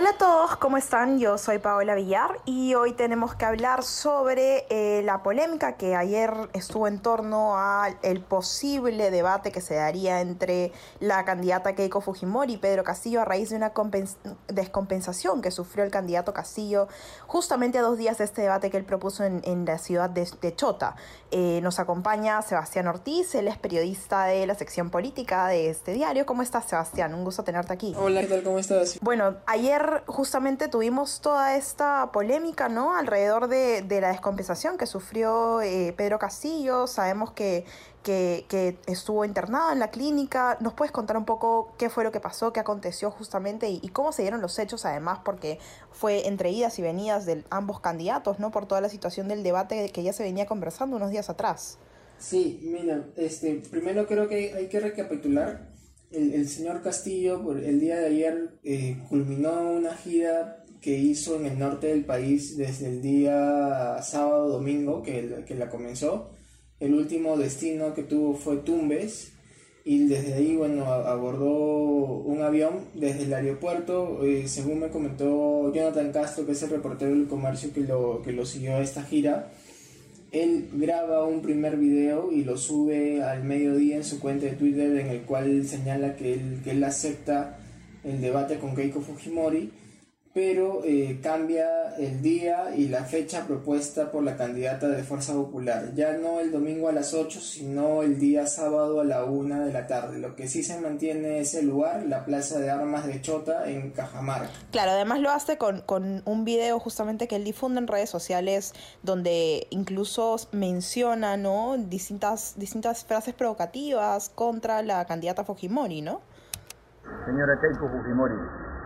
Hola a todos, ¿cómo están? Yo soy Paola Villar y hoy tenemos que hablar sobre eh, la polémica que ayer estuvo en torno al posible debate que se daría entre la candidata Keiko Fujimori y Pedro Castillo a raíz de una descompensación que sufrió el candidato Castillo justamente a dos días de este debate que él propuso en, en la ciudad de, de Chota. Eh, nos acompaña Sebastián Ortiz, él es periodista de la sección política de este diario. ¿Cómo estás, Sebastián? Un gusto tenerte aquí. Hola, ¿qué tal? ¿Cómo estás? Bueno, ayer justamente tuvimos toda esta polémica, ¿no? Alrededor de, de la descompensación que sufrió eh, Pedro Castillo. Sabemos que, que, estuvo internado en la clínica. ¿Nos puedes contar un poco qué fue lo que pasó, qué aconteció justamente y, y cómo se dieron los hechos, además, porque fue entre idas y venidas de ambos candidatos, ¿no? Por toda la situación del debate que ya se venía conversando unos días atrás. Sí, mira, este, primero creo que hay que recapitular el, el, señor Castillo por el día de ayer eh, culminó una gira que hizo en el norte del país desde el día sábado domingo que, que la comenzó. El último destino que tuvo fue Tumbes y desde ahí bueno abordó un avión desde el aeropuerto eh, según me comentó Jonathan Castro que es el reportero del comercio que lo, que lo siguió a esta gira él graba un primer video y lo sube al mediodía en su cuenta de Twitter en el cual señala que él, que él acepta el debate con Keiko Fujimori, pero eh, cambia el día y la fecha propuesta por la candidata de Fuerza Popular. Ya no el domingo a las 8, sino el día sábado a la 1 de la tarde. Lo que sí se mantiene es el lugar, la Plaza de Armas de Chota en Cajamarca. Claro, además lo hace con, con un video justamente que él difunde en redes sociales donde incluso menciona ¿no? distintas, distintas frases provocativas contra la candidata Fujimori, ¿no? Señora Keiko Fujimori,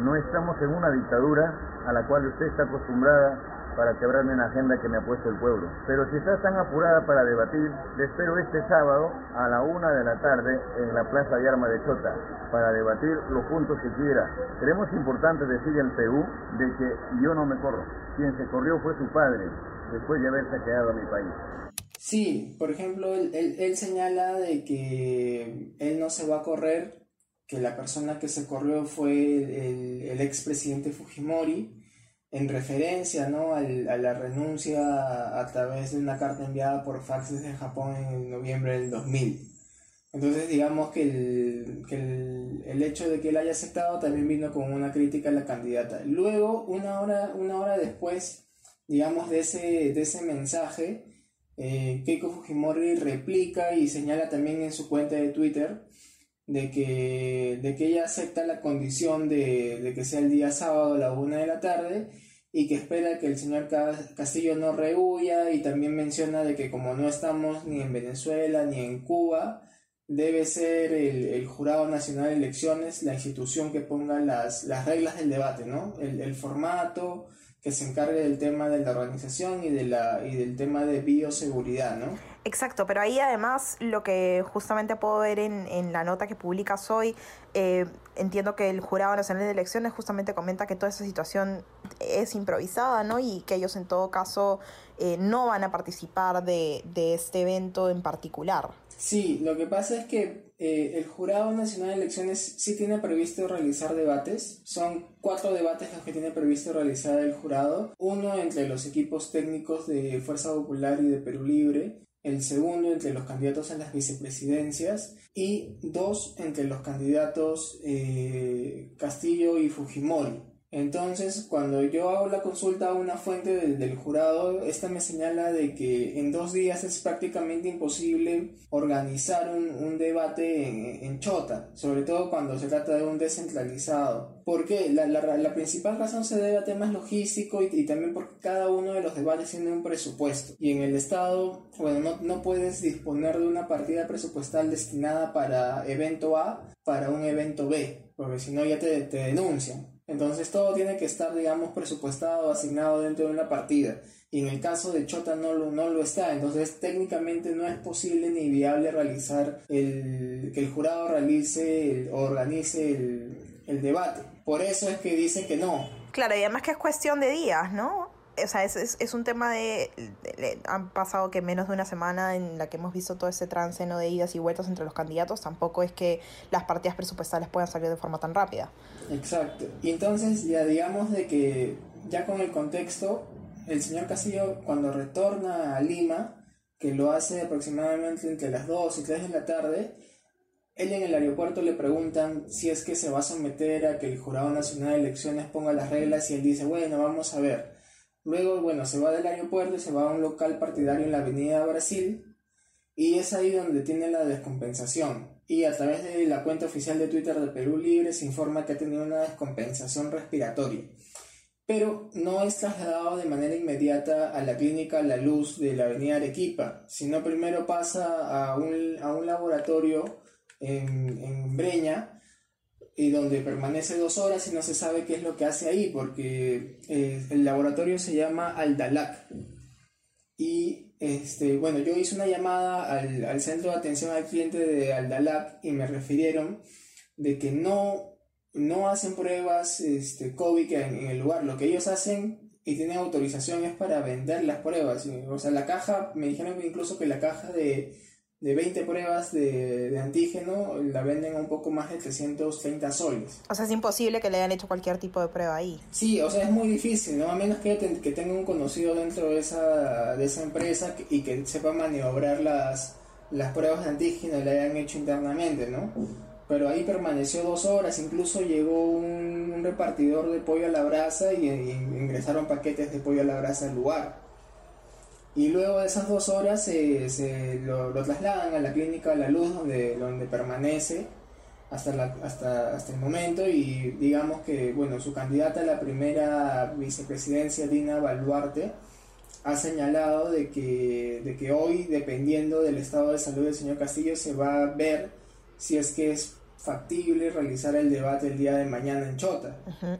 no estamos en una dictadura a la cual usted está acostumbrada para quebrarme una agenda que me ha puesto el pueblo. Pero si está tan apurada para debatir, le espero este sábado a la una de la tarde en la Plaza de Armas de Chota para debatir los puntos que quiera. Creemos importante decir al Perú de que yo no me corro. Quien se corrió fue su padre, después de haberse quedado a mi país. Sí, por ejemplo, él, él, él señala de que él no se va a correr que la persona que se corrió fue el, el expresidente Fujimori, en referencia ¿no? Al, a la renuncia a través de una carta enviada por fax desde Japón en noviembre del 2000. Entonces digamos que, el, que el, el, hecho de que él haya aceptado también vino con una crítica a la candidata. Luego, una hora, una hora después, digamos, de ese, de ese mensaje, eh, Keiko Fujimori replica y señala también en su cuenta de Twitter de que, de que ella acepta la condición de, de, que sea el día sábado a la una de la tarde y que espera que el señor Castillo no rehuya y también menciona de que como no estamos ni en Venezuela ni en Cuba, debe ser el, el Jurado Nacional de Elecciones la institución que ponga las, las reglas del debate, ¿no? El, el formato, que se encargue del tema de la organización y, de la, y del tema de bioseguridad, ¿no? Exacto, pero ahí además lo que justamente puedo ver en, en la nota que publicas hoy, eh, entiendo que el Jurado Nacional de Elecciones justamente comenta que toda esa situación es improvisada, ¿no? Y que ellos en todo caso eh, no van a participar de, de este evento en particular. Sí, lo que pasa es que eh, el Jurado Nacional de Elecciones sí tiene previsto realizar debates. Son cuatro debates los que tiene previsto realizar el jurado. Uno entre los equipos técnicos de Fuerza Popular y de Perú Libre. El segundo entre los candidatos a las vicepresidencias. Y dos entre los candidatos eh, Castillo y Fujimori. Entonces, cuando yo hago la consulta a una fuente del, jurado, esta me señala de que en dos días es prácticamente imposible organizar un, un debate en, en, Chota, sobre todo cuando se trata de un descentralizado. ¿Por qué? La, la, la principal razón se debe a temas logísticos y, y, también porque cada uno de los debates tiene un presupuesto. Y en el Estado, bueno, no, no puedes disponer de una partida presupuestal destinada para evento A para un evento B, porque si no ya te, te denuncian. Entonces todo tiene que estar, digamos, presupuestado, asignado dentro de una partida. Y en el caso de Chota no lo, no lo está. Entonces técnicamente no es posible ni viable realizar el, que el jurado realice o organice el, el debate. Por eso es que dicen que no. Claro, y además que es cuestión de días, ¿no? O sea, es, es, es un tema de, Han pasado que menos de una semana en la que hemos visto todo ese trance ¿no? de idas y vueltas entre los candidatos. Tampoco es que las partidas presupuestales puedan salir de forma tan rápida. Exacto. Y entonces, ya digamos de que, ya con el contexto, el señor Castillo, cuando retorna a Lima, que lo hace aproximadamente entre las 2 y 3 de la tarde, él en el aeropuerto le preguntan si es que se va a someter a que el Jurado Nacional de Elecciones ponga las reglas y él dice, bueno, vamos a ver. Luego, bueno, se va del aeropuerto y se va a un local partidario en la Avenida Brasil y es ahí donde tiene la descompensación. Y a través de la cuenta oficial de Twitter de Perú Libre se informa que ha tenido una descompensación respiratoria. Pero no es trasladado de manera inmediata a la clínica La Luz de la Avenida Arequipa, sino primero pasa a un, a un laboratorio en, en Breña y donde permanece dos horas y no se sabe qué es lo que hace ahí, porque eh, el laboratorio se llama Aldalac. Y este, bueno, yo hice una llamada al, al, centro de atención al cliente de Aldalac y me refirieron de que no, no hacen pruebas este, COVID en, en el lugar. Lo que ellos hacen y tienen autorización es para vender las pruebas. O sea, la caja, me dijeron incluso que la caja de de 20 pruebas de, de, antígeno la venden a un poco más de 330 soles. O sea, es imposible que le hayan hecho cualquier tipo de prueba ahí. Sí, o sea, es muy difícil, ¿no? A menos que, que tenga un conocido dentro de esa, de esa empresa y que sepa maniobrar las, las pruebas de antígeno y la hayan hecho internamente, ¿no? Pero ahí permaneció dos horas, incluso llegó un, un repartidor de pollo a la brasa y, y ingresaron paquetes de pollo a la brasa al lugar. Y luego de esas dos horas se, se lo, trasladan a la clínica La Luz, donde, donde permanece hasta, la, hasta, hasta el momento. Y digamos que, bueno, su candidata a la primera vicepresidencia, Dina Baluarte, ha señalado de que, de que hoy, dependiendo del estado de salud del señor Castillo, se va a ver si es que es factible realizar el debate el día de mañana en Chota.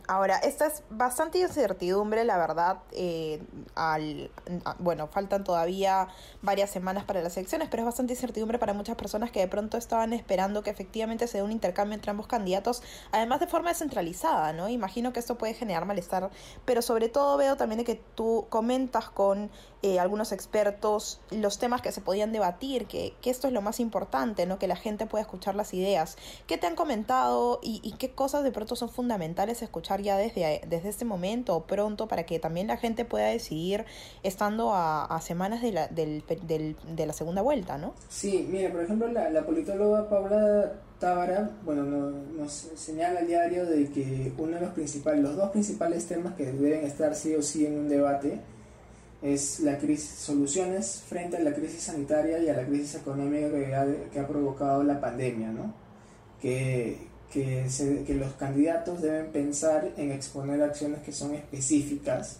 Ahora, esta es bastante incertidumbre, la verdad. Eh, al, bueno, faltan todavía varias semanas para las elecciones, pero es bastante incertidumbre para muchas personas que de pronto estaban esperando que efectivamente se dé un intercambio entre ambos candidatos, además de forma descentralizada, ¿no? Imagino que esto puede generar malestar, pero sobre todo veo también que tú comentas con eh, algunos expertos los temas que se podían debatir, que, que esto es lo más importante, ¿no? Que la gente pueda escuchar las ideas. ¿Qué te han comentado y, qué cosas de pronto son fundamentales escuchar ya desde, desde este momento o pronto para que también la gente pueda decidir estando a, a semanas de la, del, del, de la segunda vuelta, ¿no? Sí, mira, por ejemplo, la, politóloga Paula Tábara, bueno, nos, señala al diario de que uno de los principales, los dos principales temas que deben estar sí o sí en un debate es la crisis, soluciones frente a la crisis sanitaria y a la crisis económica que ha, que ha provocado la pandemia, ¿no? Que, que, se, que los candidatos deben pensar en exponer acciones que son específicas,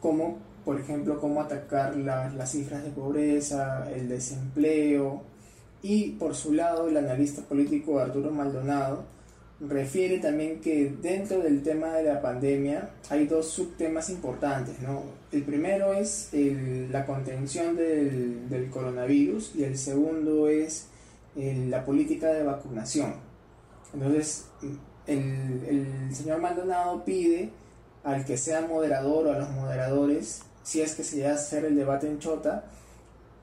como por ejemplo cómo atacar la, las cifras de pobreza, el desempleo, y por su lado el analista político Arturo Maldonado refiere también que dentro del tema de la pandemia hay dos subtemas importantes. ¿no? El primero es el, la contención del, del coronavirus y el segundo es la política de vacunación. Entonces, el, señor Maldonado pide al que sea moderador o a los moderadores, si es que se va a hacer el debate en Chota,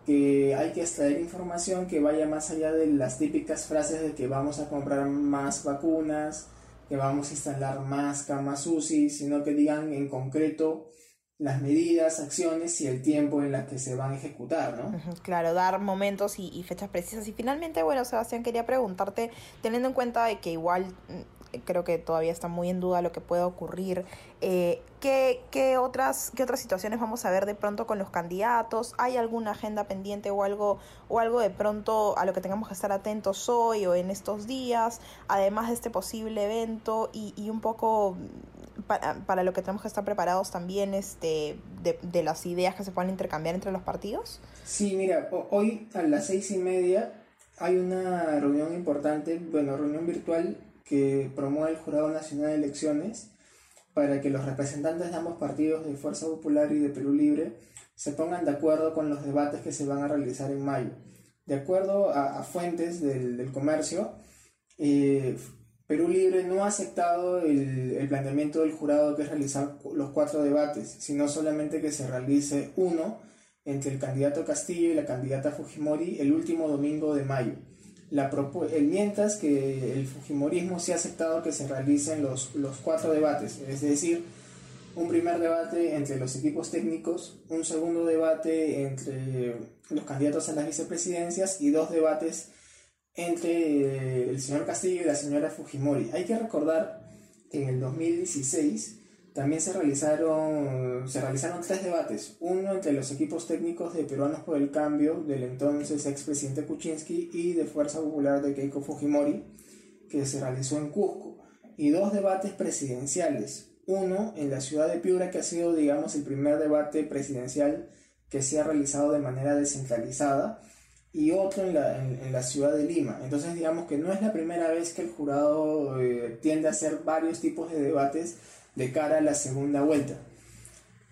que hay que extraer información que vaya más allá de las típicas frases de que vamos a comprar más vacunas, que vamos a instalar más camas UCI, sino que digan en concreto las medidas, acciones y el tiempo en las que se van a ejecutar, ¿no? Claro, dar momentos y, fechas precisas. Y finalmente, bueno, Sebastián, quería preguntarte, teniendo en cuenta de que igual creo que todavía está muy en duda lo que pueda ocurrir. Eh, ¿qué, qué, otras, ¿Qué otras situaciones vamos a ver de pronto con los candidatos? ¿Hay alguna agenda pendiente o algo, o algo de pronto a lo que tengamos que estar atentos hoy o en estos días, además de este posible evento y, y un poco para, para, lo que tenemos que estar preparados también este, de, de, las ideas que se puedan intercambiar entre los partidos? Sí, mira, hoy a las seis y media hay una reunión importante, bueno, reunión virtual que promueve el Jurado Nacional de Elecciones para que los representantes de ambos partidos, de Fuerza Popular y de Perú Libre, se pongan de acuerdo con los debates que se van a realizar en mayo. De acuerdo a, fuentes del, comercio, eh, Perú Libre no ha aceptado el, el, planteamiento del jurado que es realizar los cuatro debates, sino solamente que se realice uno entre el candidato Castillo y la candidata Fujimori el último domingo de mayo. La mientras que el Fujimorismo sí ha aceptado que se realicen los, los cuatro debates, es decir, un primer debate entre los equipos técnicos, un segundo debate entre los candidatos a las vicepresidencias y dos debates entre el señor Castillo y la señora Fujimori. Hay que recordar que en el 2016 también se realizaron, se realizaron tres debates, uno entre los equipos técnicos de Peruanos por el Cambio del entonces expresidente Kuczynski y de Fuerza Popular de Keiko Fujimori, que se realizó en Cusco, y dos debates presidenciales, uno en la ciudad de Piura, que ha sido, digamos, el primer debate presidencial que se ha realizado de manera descentralizada, y otro en la, en, la, ciudad de Lima. Entonces digamos que no es la primera vez que el jurado eh, tiende a hacer varios tipos de debates de cara a la segunda vuelta.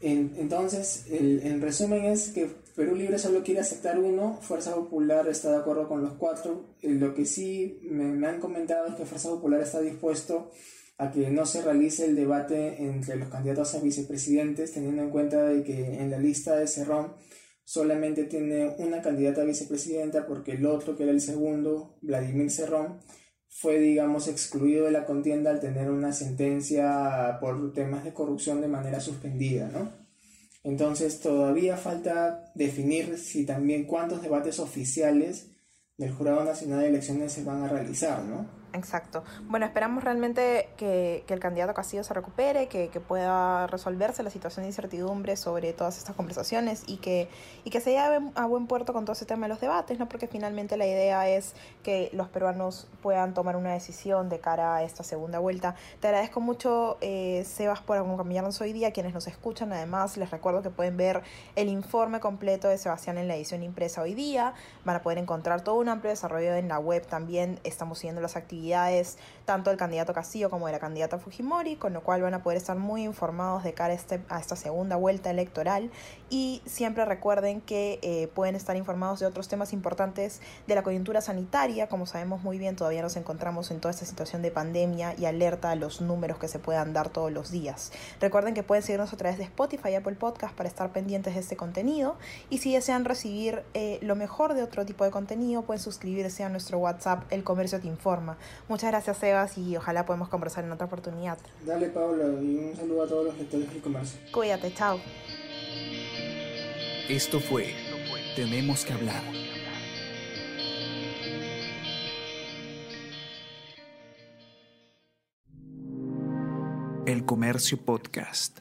entonces, el, en resumen es que Perú Libre solo quiere aceptar uno, Fuerza Popular está de acuerdo con los cuatro. Eh, lo que sí me, han comentado es que Fuerza Popular está dispuesto a que no se realice el debate entre los candidatos a vicepresidentes, teniendo en cuenta de que en la lista de Cerrón solamente tiene una candidata a vicepresidenta porque el otro, que era el segundo, Vladimir Cerrón, fue, digamos, excluido de la contienda al tener una sentencia por temas de corrupción de manera suspendida, ¿no? Entonces todavía falta definir si también cuántos debates oficiales del Jurado Nacional de Elecciones se van a realizar, ¿no? Exacto. Bueno, esperamos realmente que, el candidato Castillo se recupere, que, pueda resolverse la situación de incertidumbre sobre todas estas conversaciones y que, y que se lleve a buen puerto con todo ese tema de los debates, ¿no? Porque finalmente la idea es que los peruanos puedan tomar una decisión de cara a esta segunda vuelta. Te agradezco mucho, eh, Sebas, por acompañarnos hoy día. Quienes nos escuchan, además, les recuerdo que pueden ver el informe completo de Sebastián en la edición impresa hoy día. Van a poder encontrar todo un amplio desarrollo en la web también. Estamos siguiendo las actividades actividades tanto del candidato Castillo como de la candidata Fujimori, con lo cual van a poder estar muy informados de cara a, este, a esta segunda vuelta electoral y siempre recuerden que eh, pueden estar informados de otros temas importantes de la coyuntura sanitaria, como sabemos muy bien todavía nos encontramos en toda esta situación de pandemia y alerta a los números que se puedan dar todos los días. Recuerden que pueden seguirnos a través de Spotify y Apple Podcast para estar pendientes de este contenido y si desean recibir eh, lo mejor de otro tipo de contenido pueden suscribirse a nuestro WhatsApp El Comercio Te Informa. Muchas gracias, Sebas, y ojalá podamos conversar en otra oportunidad. Dale, Paula, y un saludo a todos los lectores del comercio. Cuídate, chao. Esto fue Tenemos que hablar. El Comercio Podcast.